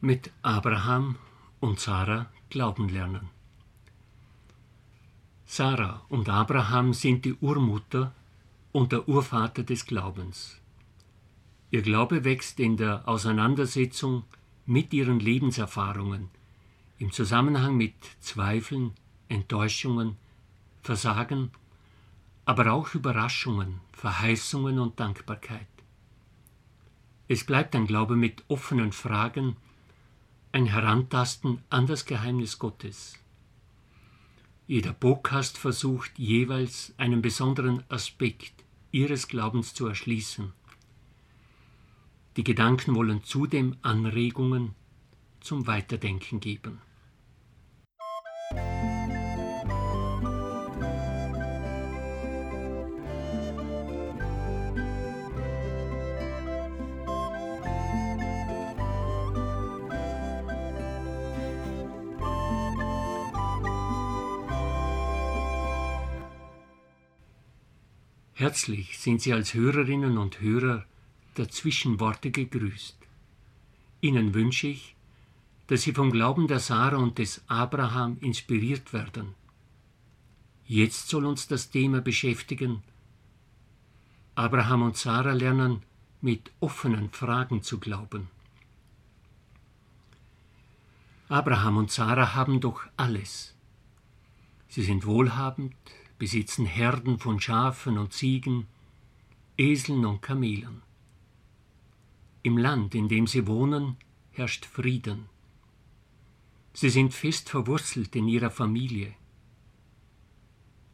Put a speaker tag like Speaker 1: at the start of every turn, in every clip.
Speaker 1: mit Abraham und Sarah glauben lernen. Sarah und Abraham sind die Urmutter und der Urvater des Glaubens. Ihr Glaube wächst in der Auseinandersetzung mit ihren Lebenserfahrungen, im Zusammenhang mit Zweifeln, Enttäuschungen, Versagen, aber auch Überraschungen, Verheißungen und Dankbarkeit. Es bleibt ein Glaube mit offenen Fragen, ein Herantasten an das Geheimnis Gottes. Jeder Podcast versucht jeweils einen besonderen Aspekt ihres Glaubens zu erschließen. Die Gedanken wollen zudem Anregungen zum Weiterdenken geben. Herzlich sind Sie als Hörerinnen und Hörer der Zwischenworte gegrüßt. Ihnen wünsche ich, dass Sie vom Glauben der Sarah und des Abraham inspiriert werden. Jetzt soll uns das Thema beschäftigen. Abraham und Sarah lernen, mit offenen Fragen zu glauben. Abraham und Sarah haben doch alles. Sie sind wohlhabend, besitzen Herden von Schafen und Ziegen, Eseln und Kamelen. Im Land, in dem sie wohnen, herrscht Frieden. Sie sind fest verwurzelt in ihrer Familie.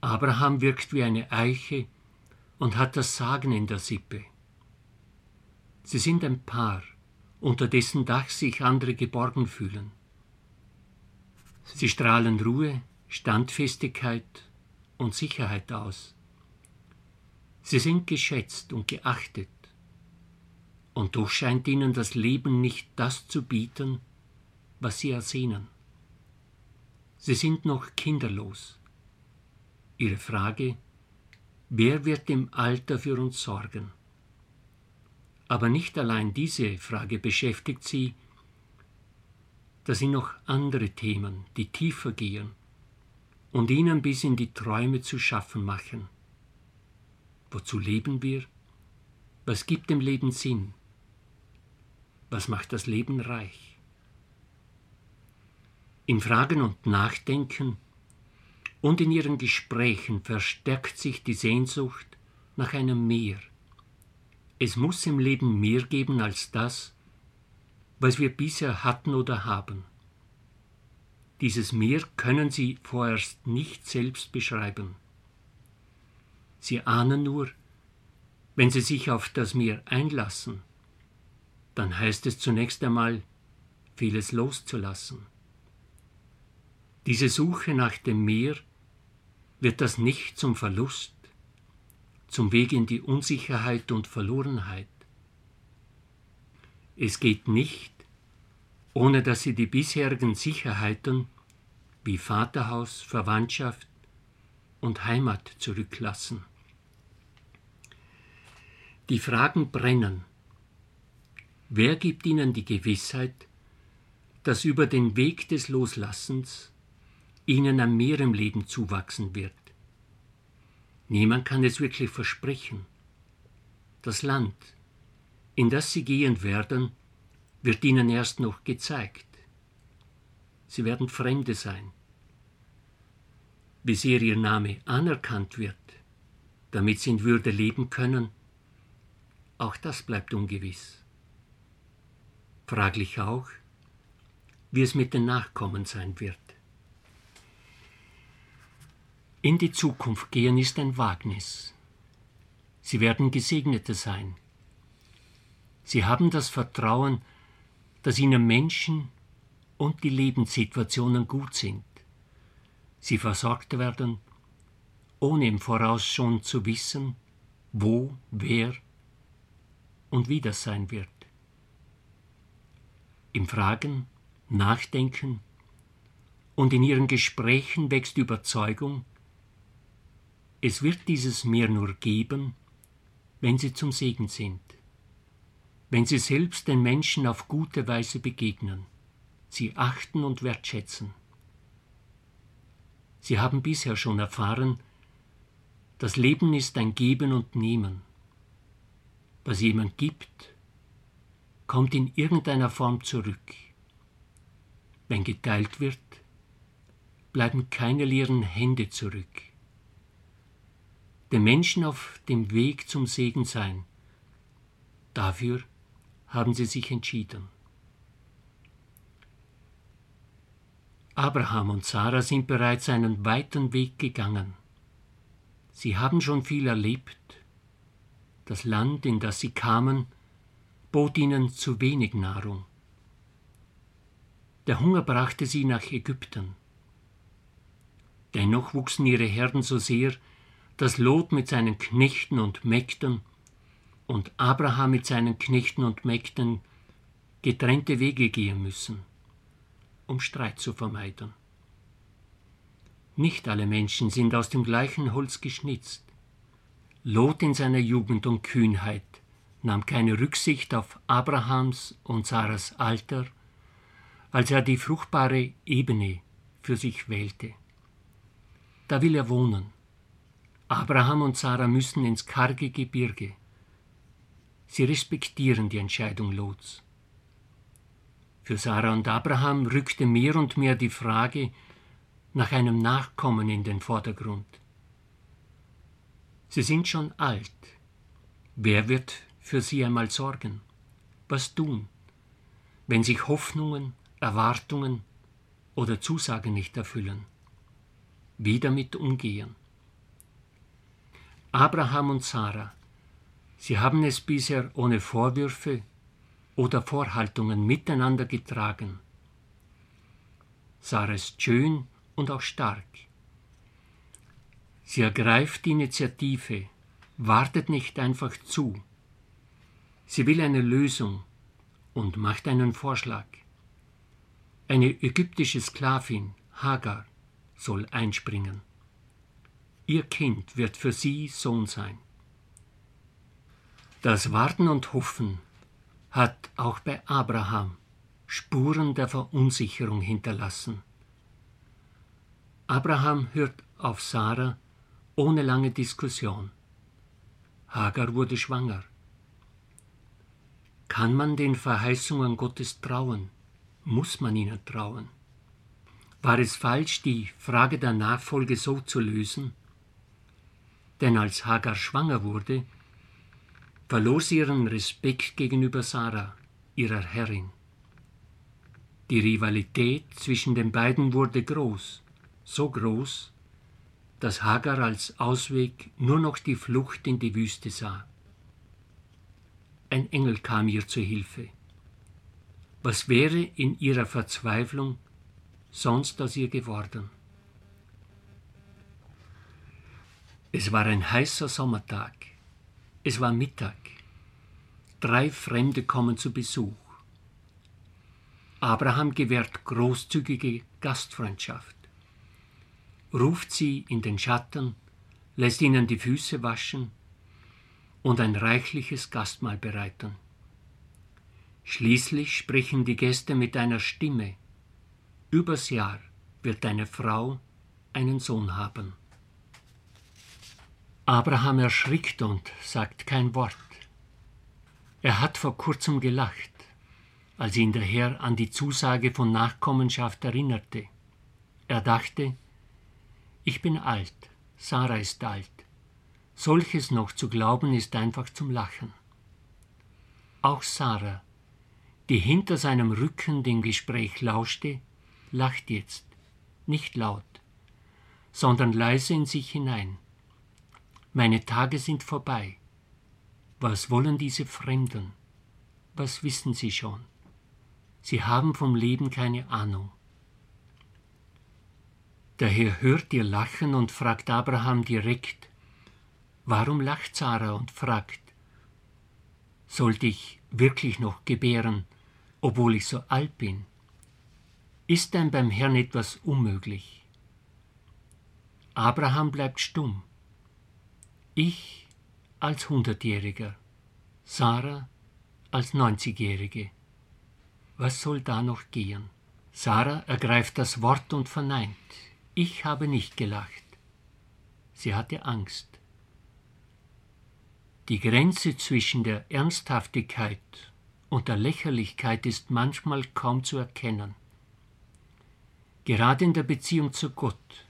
Speaker 1: Abraham wirkt wie eine Eiche und hat das Sagen in der Sippe. Sie sind ein Paar, unter dessen Dach sich andere geborgen fühlen. Sie strahlen Ruhe, Standfestigkeit und Sicherheit aus. Sie sind geschätzt und geachtet, und doch scheint ihnen das Leben nicht das zu bieten, was sie ersehnen. Sie sind noch kinderlos. Ihre Frage, wer wird im Alter für uns sorgen? Aber nicht allein diese Frage beschäftigt sie, da sind noch andere Themen, die tiefer gehen und ihnen bis in die Träume zu schaffen machen. Wozu leben wir? Was gibt dem Leben Sinn? Was macht das Leben reich? Im Fragen und Nachdenken und in ihren Gesprächen verstärkt sich die Sehnsucht nach einem Meer. Es muss im Leben mehr geben als das, was wir bisher hatten oder haben. Dieses Meer können sie vorerst nicht selbst beschreiben. Sie ahnen nur, wenn sie sich auf das Meer einlassen, dann heißt es zunächst einmal, vieles loszulassen. Diese Suche nach dem Meer wird das nicht zum Verlust, zum Weg in die Unsicherheit und Verlorenheit. Es geht nicht, ohne dass sie die bisherigen Sicherheiten wie Vaterhaus, Verwandtschaft und Heimat zurücklassen. Die Fragen brennen. Wer gibt ihnen die Gewissheit, dass über den Weg des Loslassens ihnen ein Meer im Leben zuwachsen wird? Niemand kann es wirklich versprechen. Das Land, in das sie gehen werden, wird ihnen erst noch gezeigt. Sie werden Fremde sein. Wie sehr ihr Name anerkannt wird, damit sie in Würde leben können, auch das bleibt ungewiss. Fraglich auch, wie es mit den Nachkommen sein wird. In die Zukunft gehen ist ein Wagnis. Sie werden Gesegnete sein. Sie haben das Vertrauen, dass ihnen Menschen und die Lebenssituationen gut sind. Sie versorgt werden, ohne im Voraus schon zu wissen, wo, wer und wie das sein wird. Im Fragen, Nachdenken und in ihren Gesprächen wächst Überzeugung, es wird dieses Meer nur geben, wenn sie zum Segen sind. Wenn sie selbst den Menschen auf gute Weise begegnen, sie achten und wertschätzen. Sie haben bisher schon erfahren, das Leben ist ein Geben und Nehmen. Was jemand gibt, kommt in irgendeiner Form zurück. Wenn geteilt wird, bleiben keine leeren Hände zurück. Den Menschen auf dem Weg zum Segen sein, dafür haben sie sich entschieden. Abraham und Sarah sind bereits einen weiten Weg gegangen. Sie haben schon viel erlebt. Das Land, in das sie kamen, bot ihnen zu wenig Nahrung. Der Hunger brachte sie nach Ägypten. Dennoch wuchsen ihre Herden so sehr, dass Lot mit seinen Knechten und Mägden und Abraham mit seinen Knechten und Mägden getrennte Wege gehen müssen, um Streit zu vermeiden. Nicht alle Menschen sind aus dem gleichen Holz geschnitzt. Lot in seiner Jugend und Kühnheit nahm keine Rücksicht auf Abrahams und Sarahs Alter, als er die fruchtbare Ebene für sich wählte. Da will er wohnen. Abraham und Sarah müssen ins karge Gebirge. Sie respektieren die Entscheidung Lots. Für Sarah und Abraham rückte mehr und mehr die Frage nach einem Nachkommen in den Vordergrund. Sie sind schon alt. Wer wird für sie einmal sorgen? Was tun, wenn sich Hoffnungen, Erwartungen oder Zusagen nicht erfüllen? Wie damit umgehen? Abraham und Sarah, sie haben es bisher ohne Vorwürfe oder Vorhaltungen miteinander getragen. Sarah ist schön und auch stark. Sie ergreift die Initiative, wartet nicht einfach zu, Sie will eine Lösung und macht einen Vorschlag. Eine ägyptische Sklavin, Hagar, soll einspringen. Ihr Kind wird für sie Sohn sein. Das Warten und Hoffen hat auch bei Abraham Spuren der Verunsicherung hinterlassen. Abraham hört auf Sarah ohne lange Diskussion. Hagar wurde schwanger. Kann man den Verheißungen Gottes trauen? Muss man ihnen trauen? War es falsch, die Frage der Nachfolge so zu lösen? Denn als Hagar schwanger wurde, verlor ihren Respekt gegenüber Sarah, ihrer Herrin. Die Rivalität zwischen den beiden wurde groß, so groß, dass Hagar als Ausweg nur noch die Flucht in die Wüste sah. Ein Engel kam ihr zu Hilfe. Was wäre in ihrer Verzweiflung sonst aus ihr geworden? Es war ein heißer Sommertag. Es war Mittag. Drei Fremde kommen zu Besuch. Abraham gewährt großzügige Gastfreundschaft, ruft sie in den Schatten, lässt ihnen die Füße waschen und ein reichliches Gastmahl bereiten. Schließlich sprechen die Gäste mit einer Stimme. Übers Jahr wird deine Frau einen Sohn haben. Abraham erschrickt und sagt kein Wort. Er hat vor kurzem gelacht, als ihn der Herr an die Zusage von Nachkommenschaft erinnerte. Er dachte, ich bin alt, Sarah ist alt, Solches noch zu glauben ist einfach zum Lachen. Auch Sarah, die hinter seinem Rücken dem Gespräch lauschte, lacht jetzt, nicht laut, sondern leise in sich hinein. Meine Tage sind vorbei. Was wollen diese Fremden? Was wissen sie schon? Sie haben vom Leben keine Ahnung. Daher hört ihr Lachen und fragt Abraham direkt, Warum lacht Sarah und fragt, sollte ich wirklich noch gebären, obwohl ich so alt bin? Ist denn beim Herrn etwas unmöglich? Abraham bleibt stumm. Ich als Hundertjähriger, Sarah als 90-Jährige. Was soll da noch gehen? Sarah ergreift das Wort und verneint. Ich habe nicht gelacht. Sie hatte Angst. Die Grenze zwischen der Ernsthaftigkeit und der Lächerlichkeit ist manchmal kaum zu erkennen. Gerade in der Beziehung zu Gott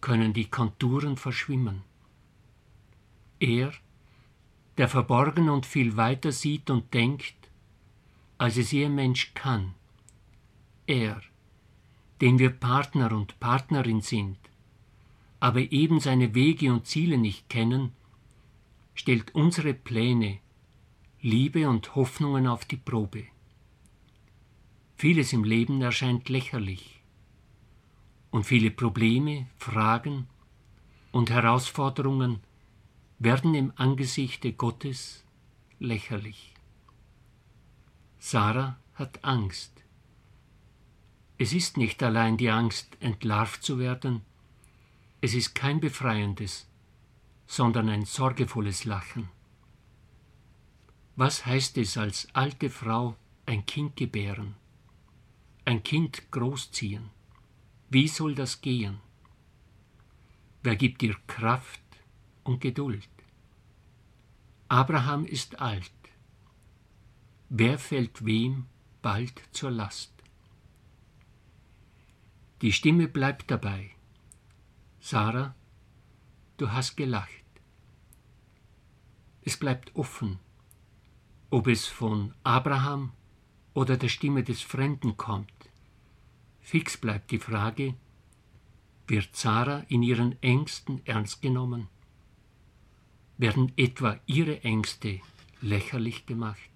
Speaker 1: können die Konturen verschwimmen. Er, der verborgen und viel weiter sieht und denkt, als es ihr Mensch kann, er, den wir Partner und Partnerin sind, aber eben seine Wege und Ziele nicht kennen, stellt unsere Pläne, Liebe und Hoffnungen auf die Probe. Vieles im Leben erscheint lächerlich und viele Probleme, Fragen und Herausforderungen werden im Angesichte Gottes lächerlich. Sarah hat Angst. Es ist nicht allein die Angst, entlarvt zu werden, es ist kein befreiendes, sondern ein sorgevolles Lachen. Was heißt es als alte Frau ein Kind gebären, ein Kind großziehen? Wie soll das gehen? Wer gibt dir Kraft und Geduld? Abraham ist alt. Wer fällt wem bald zur Last? Die Stimme bleibt dabei. Sarah, du hast gelacht. Es bleibt offen, ob es von Abraham oder der Stimme des Fremden kommt. Fix bleibt die Frage, wird Sarah in ihren Ängsten ernst genommen? Werden etwa ihre Ängste lächerlich gemacht?